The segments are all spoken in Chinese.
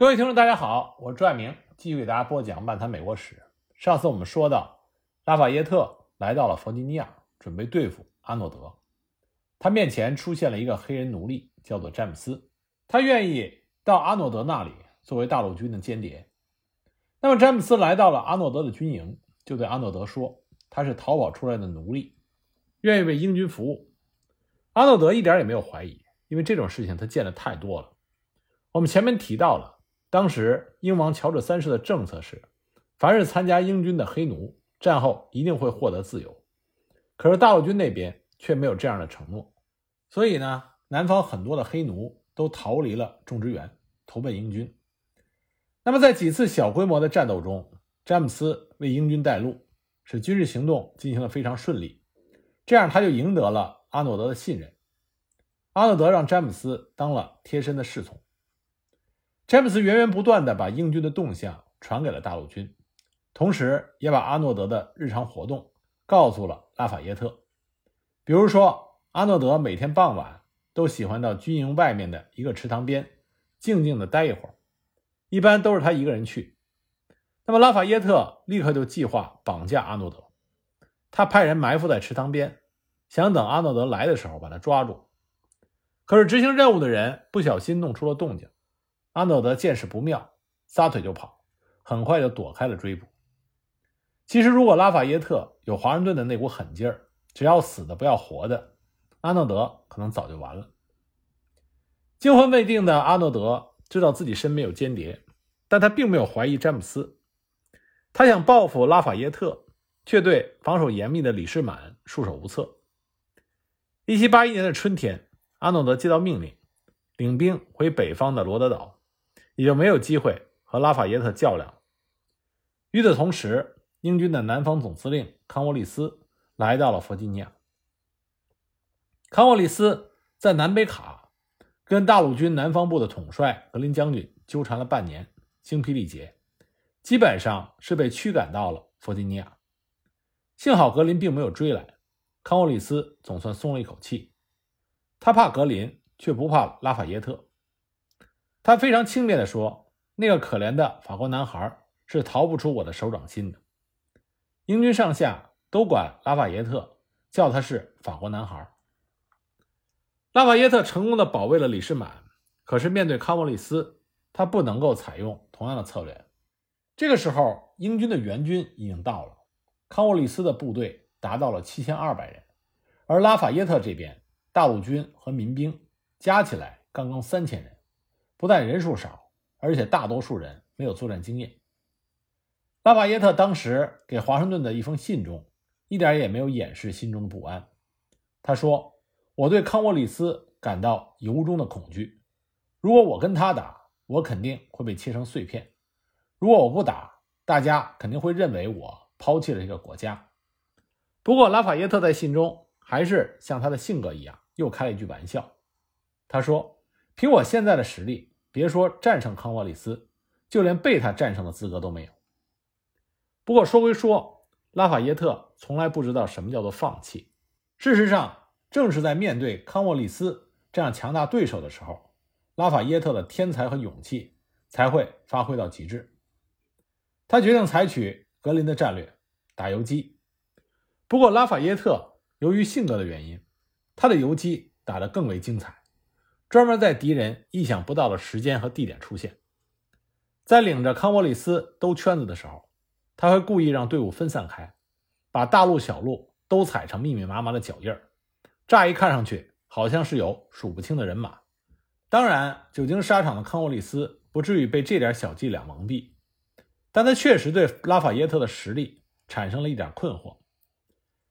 各位听众，大家好，我是朱爱明，继续给大家播讲《漫谈美国史》。上次我们说到，拉法耶特来到了弗吉尼亚，准备对付阿诺德。他面前出现了一个黑人奴隶，叫做詹姆斯。他愿意到阿诺德那里作为大陆军的间谍。那么，詹姆斯来到了阿诺德的军营，就对阿诺德说：“他是逃跑出来的奴隶，愿意为英军服务。”阿诺德一点也没有怀疑，因为这种事情他见的太多了。我们前面提到了。当时英王乔治三世的政策是，凡是参加英军的黑奴，战后一定会获得自由。可是大陆军那边却没有这样的承诺，所以呢，南方很多的黑奴都逃离了种植园，投奔英军。那么在几次小规模的战斗中，詹姆斯为英军带路，使军事行动进行的非常顺利，这样他就赢得了阿诺德的信任。阿诺德让詹姆斯当了贴身的侍从。詹姆斯源源不断地把英军的动向传给了大陆军，同时也把阿诺德的日常活动告诉了拉法耶特。比如说，阿诺德每天傍晚都喜欢到军营外面的一个池塘边静静地待一会儿，一般都是他一个人去。那么，拉法耶特立刻就计划绑架阿诺德，他派人埋伏在池塘边，想等阿诺德来的时候把他抓住。可是，执行任务的人不小心弄出了动静。阿诺德见势不妙，撒腿就跑，很快就躲开了追捕。其实，如果拉法耶特有华盛顿的那股狠劲儿，只要死的不要活的，阿诺德可能早就完了。惊魂未定的阿诺德知道自己身边有间谍，但他并没有怀疑詹姆斯。他想报复拉法耶特，却对防守严密的李士满束手无策。一七八一年的春天，阿诺德接到命令，领兵回北方的罗德岛。也就没有机会和拉法耶特较量。与此同时，英军的南方总司令康沃利斯来到了弗吉尼亚。康沃利斯在南北卡跟大陆军南方部的统帅格林将军纠缠了半年，精疲力竭，基本上是被驱赶到了弗吉尼亚。幸好格林并没有追来，康沃利斯总算松了一口气。他怕格林，却不怕拉法耶特。他非常轻蔑地说：“那个可怜的法国男孩是逃不出我的手掌心的。”英军上下都管拉法耶特叫他是法国男孩。拉法耶特成功的保卫了李士满，可是面对康沃利斯，他不能够采用同样的策略。这个时候，英军的援军已经到了，康沃利斯的部队达到了七千二百人，而拉法耶特这边大陆军和民兵加起来刚刚三千人。不但人数少，而且大多数人没有作战经验。拉法耶特当时给华盛顿的一封信中，一点也没有掩饰心中的不安。他说：“我对康沃里斯感到由衷的恐惧。如果我跟他打，我肯定会被切成碎片；如果我不打，大家肯定会认为我抛弃了这个国家。”不过，拉法耶特在信中还是像他的性格一样，又开了一句玩笑。他说：“凭我现在的实力。”别说战胜康沃利斯，就连被他战胜的资格都没有。不过说归说，拉法耶特从来不知道什么叫做放弃。事实上，正是在面对康沃利斯这样强大对手的时候，拉法耶特的天才和勇气才会发挥到极致。他决定采取格林的战略，打游击。不过，拉法耶特由于性格的原因，他的游击打得更为精彩。专门在敌人意想不到的时间和地点出现，在领着康沃利斯兜圈子的时候，他会故意让队伍分散开，把大路小路都踩成密密麻麻的脚印儿，乍一看上去好像是有数不清的人马。当然，久经沙场的康沃利斯不至于被这点小伎俩蒙蔽，但他确实对拉法耶特的实力产生了一点困惑。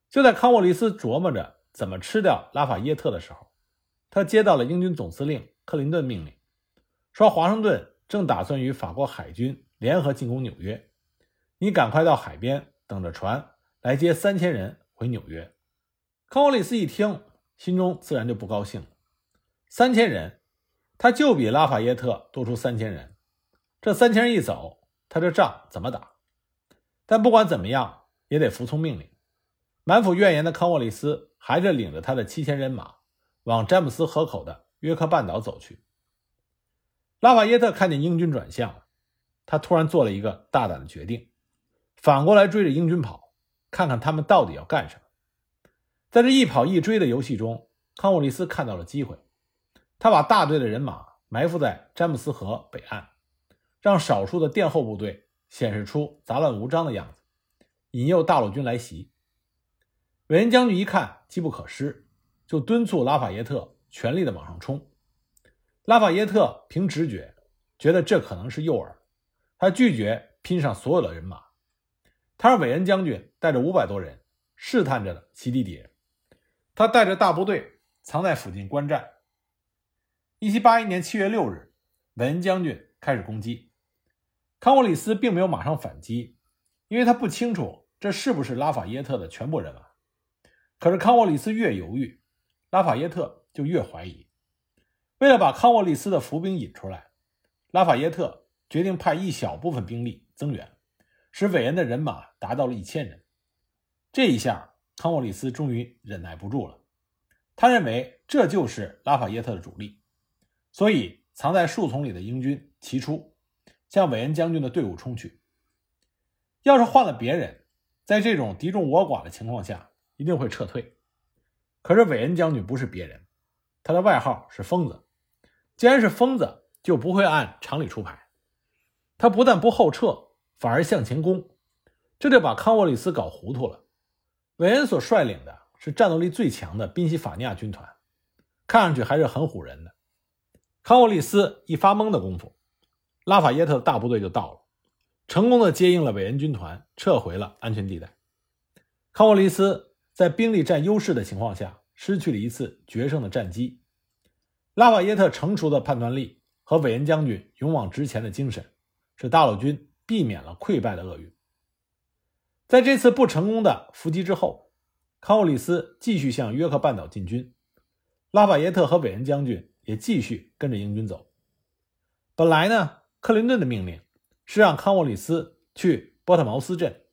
就在康沃利斯琢磨着怎么吃掉拉法耶特的时候，他接到了英军总司令克林顿命令，说华盛顿正打算与法国海军联合进攻纽约，你赶快到海边等着船来接三千人回纽约。康沃利斯一听，心中自然就不高兴了。三千人，他就比拉法耶特多出三千人，这三千人一走，他这仗怎么打？但不管怎么样，也得服从命令。满腹怨言的康沃利斯还是领着他的七千人马。往詹姆斯河口的约克半岛走去。拉法耶特看见英军转向了，他突然做了一个大胆的决定，反过来追着英军跑，看看他们到底要干什么。在这一跑一追的游戏中，康沃利斯看到了机会，他把大队的人马埋伏在詹姆斯河北岸，让少数的殿后部队显示出杂乱无章的样子，引诱大陆军来袭。韦恩将军一看机不可失，就敦促拉法耶特全力的往上冲。拉法耶特凭直觉觉得这可能是诱饵，他拒绝拼上所有的人马。他让韦恩将军带着五百多人试探着袭击敌人。他带着大部队藏在附近观战。一七八一年七月六日，韦恩将军开始攻击。康沃里斯并没有马上反击，因为他不清楚这是不是拉法耶特的全部人马。可是康沃里斯越犹豫，拉法耶特就越怀疑。为了把康沃利斯的伏兵引出来，拉法耶特决定派一小部分兵力增援，使韦恩的人马达到了一千人。这一下，康沃利斯终于忍耐不住了。他认为这就是拉法耶特的主力，所以藏在树丛里的英军齐出，向韦恩将军的队伍冲去。要是换了别人，在这种敌众我寡的情况下，一定会撤退。可是韦恩将军不是别人，他的外号是疯子。既然是疯子，就不会按常理出牌。他不但不后撤，反而向前攻，这就把康沃利斯搞糊涂了。韦恩所率领的是战斗力最强的宾夕法尼亚军团，看上去还是很唬人的。康沃利斯一发懵的功夫，拉法耶特的大部队就到了，成功的接应了韦恩军团，撤回了安全地带。康沃利斯在兵力占优势的情况下，失去了一次决胜的战机。拉法耶特成熟的判断力和韦恩将军勇往直前的精神，使大陆军避免了溃败的厄运。在这次不成功的伏击之后，康沃里斯继续向约克半岛进军，拉法耶特和韦恩将军也继续跟着英军走。本来呢，克林顿的命令是让康沃里斯去波特茅斯镇，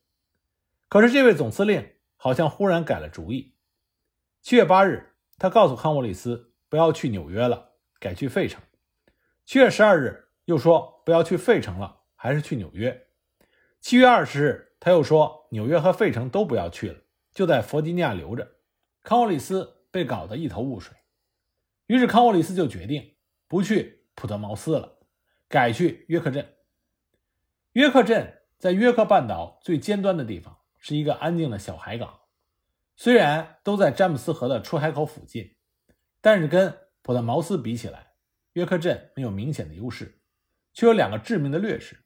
可是这位总司令好像忽然改了主意。七月八日，他告诉康沃里斯。不要去纽约了，改去费城。七月十二日又说不要去费城了，还是去纽约。七月二十日他又说纽约和费城都不要去了，就在弗吉尼亚留着。康沃里斯被搞得一头雾水，于是康沃里斯就决定不去普特茅斯了，改去约克镇。约克镇在约克半岛最尖端的地方，是一个安静的小海港。虽然都在詹姆斯河的出海口附近。但是跟普特茅斯比起来，约克镇没有明显的优势，却有两个致命的劣势：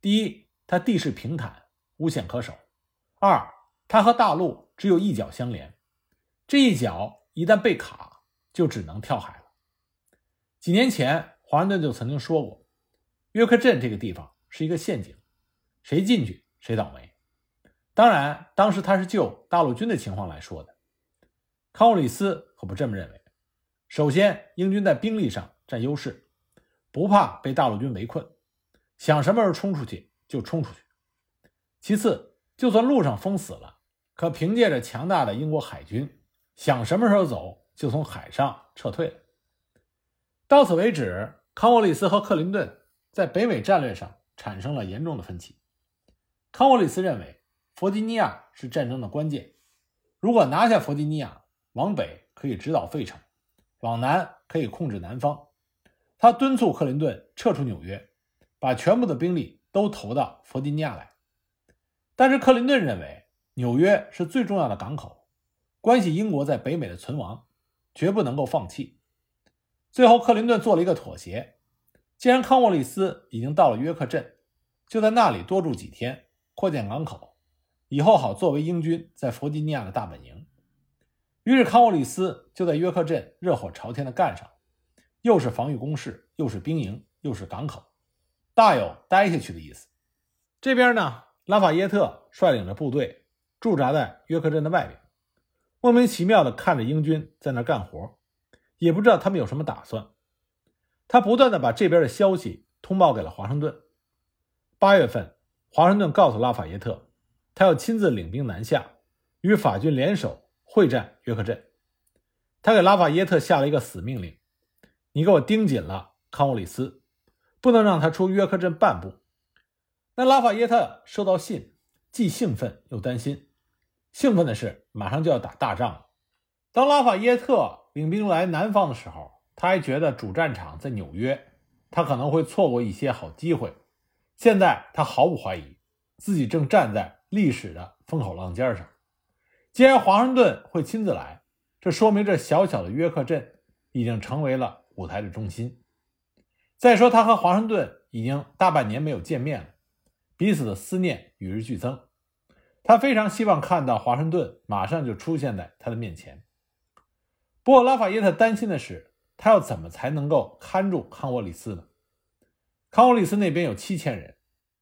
第一，它地势平坦，无险可守；二，它和大陆只有一角相连，这一角一旦被卡，就只能跳海了。几年前，华盛顿就曾经说过，约克镇这个地方是一个陷阱，谁进去谁倒霉。当然，当时他是就大陆军的情况来说的，康沃里斯可不这么认为。首先，英军在兵力上占优势，不怕被大陆军围困，想什么时候冲出去就冲出去。其次，就算路上封死了，可凭借着强大的英国海军，想什么时候走就从海上撤退。到此为止，康沃利斯和克林顿在北美战略上产生了严重的分歧。康沃利斯认为，弗吉尼亚是战争的关键，如果拿下弗吉尼亚，往北可以直捣费城。往南可以控制南方，他敦促克林顿撤出纽约，把全部的兵力都投到弗吉尼亚来。但是克林顿认为纽约是最重要的港口，关系英国在北美的存亡，绝不能够放弃。最后，克林顿做了一个妥协：既然康沃利斯已经到了约克镇，就在那里多住几天，扩建港口，以后好作为英军在弗吉尼亚的大本营。于是康沃里斯就在约克镇热火朝天的干上，又是防御工事，又是兵营，又是港口，大有待下去的意思。这边呢，拉法耶特率领着部队驻扎在约克镇的外边，莫名其妙的看着英军在那干活，也不知道他们有什么打算。他不断的把这边的消息通报给了华盛顿。八月份，华盛顿告诉拉法耶特，他要亲自领兵南下，与法军联手。会战约克镇，他给拉法耶特下了一个死命令：“你给我盯紧了康沃里斯，不能让他出约克镇半步。那拉法耶特收到信，既兴奋又担心。兴奋的是，马上就要打大仗了。当拉法耶特领兵来南方的时候，他还觉得主战场在纽约，他可能会错过一些好机会。现在他毫不怀疑，自己正站在历史的风口浪尖上。既然华盛顿会亲自来，这说明这小小的约克镇已经成为了舞台的中心。再说，他和华盛顿已经大半年没有见面了，彼此的思念与日俱增。他非常希望看到华盛顿马上就出现在他的面前。不过，拉法耶特担心的是，他要怎么才能够看住康沃里斯呢？康沃里斯那边有七千人，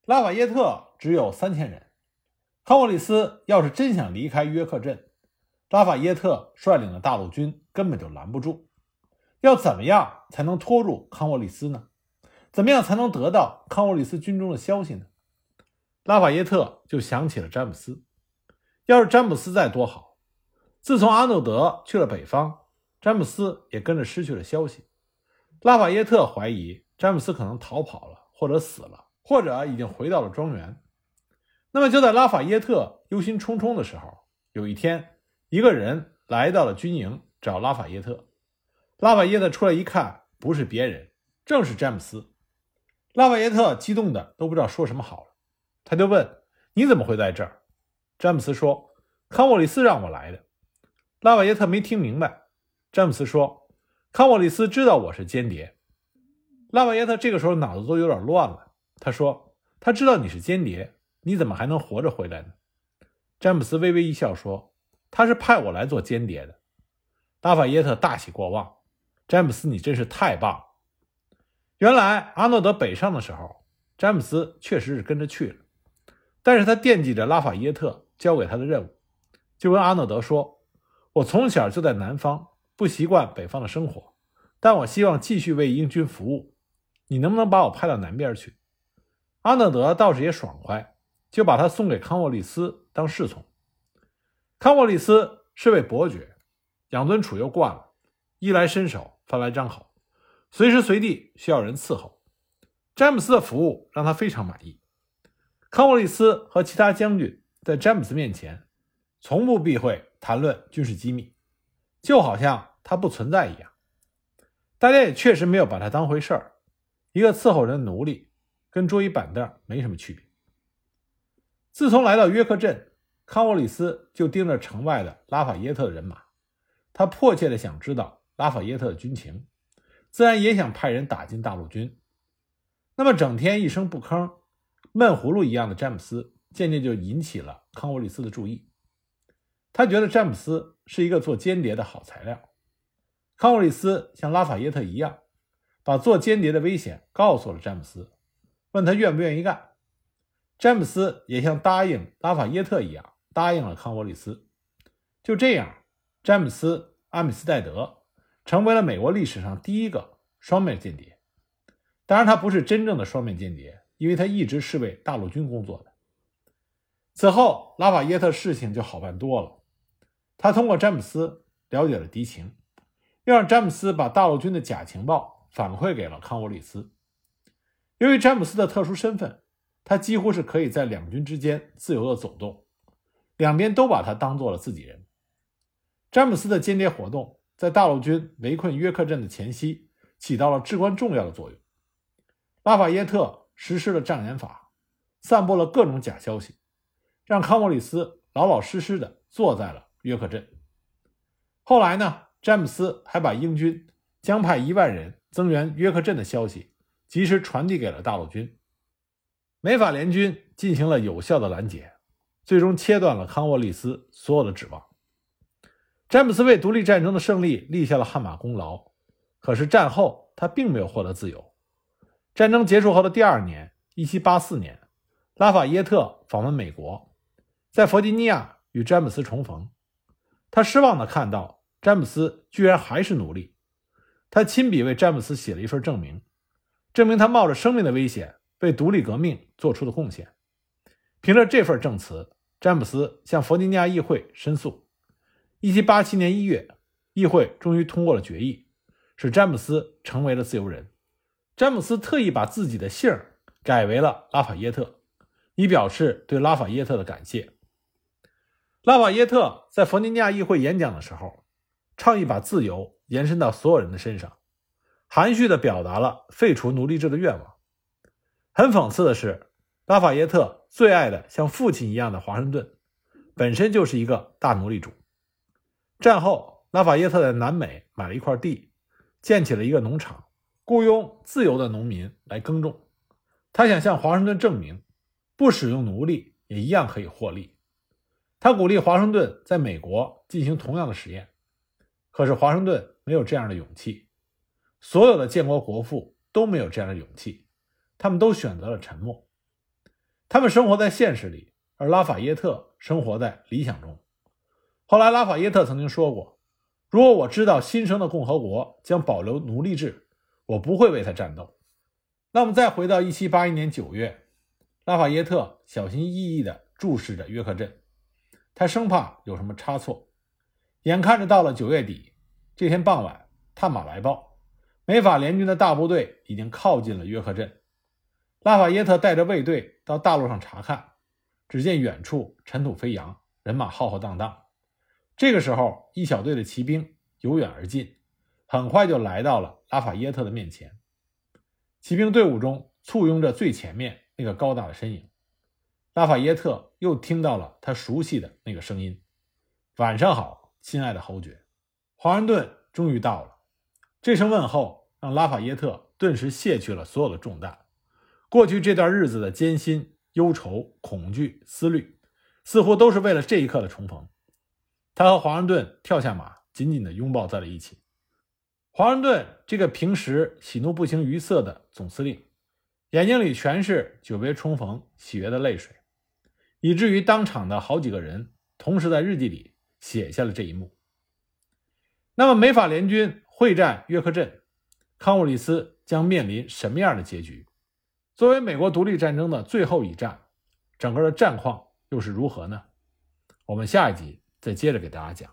拉法耶特只有三千人。康沃里斯要是真想离开约克镇，拉法耶特率领的大陆军根本就拦不住。要怎么样才能拖住康沃里斯呢？怎么样才能得到康沃里斯军中的消息呢？拉法耶特就想起了詹姆斯，要是詹姆斯在多好！自从阿诺德去了北方，詹姆斯也跟着失去了消息。拉法耶特怀疑詹姆斯可能逃跑了，或者死了，或者已经回到了庄园。那么就在拉法耶特忧心忡忡的时候，有一天，一个人来到了军营找拉法耶特。拉法耶特出来一看，不是别人，正是詹姆斯。拉法耶特激动的都不知道说什么好了。他就问：“你怎么会在这儿？”詹姆斯说：“康沃里斯让我来的。”拉瓦耶特没听明白。詹姆斯说：“康沃里斯知道我是间谍。”拉瓦耶特这个时候脑子都有点乱了。他说：“他知道你是间谍，你怎么还能活着回来呢？”詹姆斯微微一笑说：“他是派我来做间谍的。”拉法耶特大喜过望：“詹姆斯，你真是太棒了！”原来阿诺德北上的时候，詹姆斯确实是跟着去了。但是他惦记着拉法耶特交给他的任务，就跟阿诺德说：“我从小就在南方，不习惯北方的生活，但我希望继续为英军服务。你能不能把我派到南边去？”阿诺德倒是也爽快，就把他送给康沃利斯当侍从。康沃利斯是位伯爵，养尊处优惯了，衣来伸手，饭来张口，随时随地需要人伺候。詹姆斯的服务让他非常满意。康沃利斯和其他将军在詹姆斯面前，从不避讳谈论军事机密，就好像他不存在一样。大家也确实没有把他当回事儿，一个伺候人的奴隶，跟桌椅板凳没什么区别。自从来到约克镇，康沃里斯就盯着城外的拉法耶特的人马，他迫切的想知道拉法耶特的军情，自然也想派人打进大陆军。那么整天一声不吭。闷葫芦一样的詹姆斯渐渐就引起了康沃里斯的注意，他觉得詹姆斯是一个做间谍的好材料。康沃里斯像拉法耶特一样，把做间谍的危险告诉了詹姆斯，问他愿不愿意干。詹姆斯也像答应拉法耶特一样答应了康沃利斯。就这样，詹姆斯·阿米斯戴德成为了美国历史上第一个双面间谍。当然，他不是真正的双面间谍。因为他一直是为大陆军工作的。此后，拉法耶特事情就好办多了。他通过詹姆斯了解了敌情，又让詹姆斯把大陆军的假情报反馈给了康沃利斯。由于詹姆斯的特殊身份，他几乎是可以在两军之间自由的走动，两边都把他当做了自己人。詹姆斯的间谍活动在大陆军围困约克镇的前夕起到了至关重要的作用。拉法耶特。实施了障眼法，散布了各种假消息，让康沃里斯老老实实的坐在了约克镇。后来呢，詹姆斯还把英军将派一万人增援约克镇的消息及时传递给了大陆军。美法联军进行了有效的拦截，最终切断了康沃利斯所有的指望。詹姆斯为独立战争的胜利立下了汗马功劳，可是战后他并没有获得自由。战争结束后的第二年，1784年，拉法耶特访问美国，在弗吉尼亚与詹姆斯重逢。他失望地看到詹姆斯居然还是奴隶。他亲笔为詹姆斯写了一份证明，证明他冒着生命的危险为独立革命做出的贡献。凭着这份证词，詹姆斯向弗吉尼亚议会申诉。1787年1月，议会终于通过了决议，使詹姆斯成为了自由人。詹姆斯特意把自己的姓改为了拉法耶特，以表示对拉法耶特的感谢。拉法耶特在弗吉尼亚议会演讲的时候，倡议把自由延伸到所有人的身上，含蓄地表达了废除奴隶制的愿望。很讽刺的是，拉法耶特最爱的像父亲一样的华盛顿，本身就是一个大奴隶主。战后，拉法耶特在南美买了一块地，建起了一个农场，雇佣自由的农民来耕种。他想向华盛顿证明，不使用奴隶也一样可以获利。他鼓励华盛顿在美国进行同样的实验，可是华盛顿没有这样的勇气，所有的建国国父都没有这样的勇气，他们都选择了沉默。他们生活在现实里，而拉法耶特生活在理想中。后来，拉法耶特曾经说过：“如果我知道新生的共和国将保留奴隶制，我不会为他战斗。”那我们再回到1781年9月，拉法耶特小心翼翼地注视着约克镇。他生怕有什么差错，眼看着到了九月底，这天傍晚，探马来报，美法联军的大部队已经靠近了约克镇。拉法耶特带着卫队到大路上查看，只见远处尘土飞扬，人马浩浩荡荡。这个时候，一小队的骑兵由远而近，很快就来到了拉法耶特的面前。骑兵队伍中簇拥着最前面那个高大的身影。拉法耶特又听到了他熟悉的那个声音：“晚上好，亲爱的侯爵。”华盛顿终于到了。这声问候让拉法耶特顿时卸去了所有的重担。过去这段日子的艰辛、忧愁、恐惧、思虑，似乎都是为了这一刻的重逢。他和华盛顿跳下马，紧紧地拥抱在了一起。华盛顿这个平时喜怒不形于色的总司令，眼睛里全是久别重逢喜悦的泪水。以至于当场的好几个人同时在日记里写下了这一幕。那么，美法联军会战约克镇，康沃里斯将面临什么样的结局？作为美国独立战争的最后一战，整个的战况又是如何呢？我们下一集再接着给大家讲。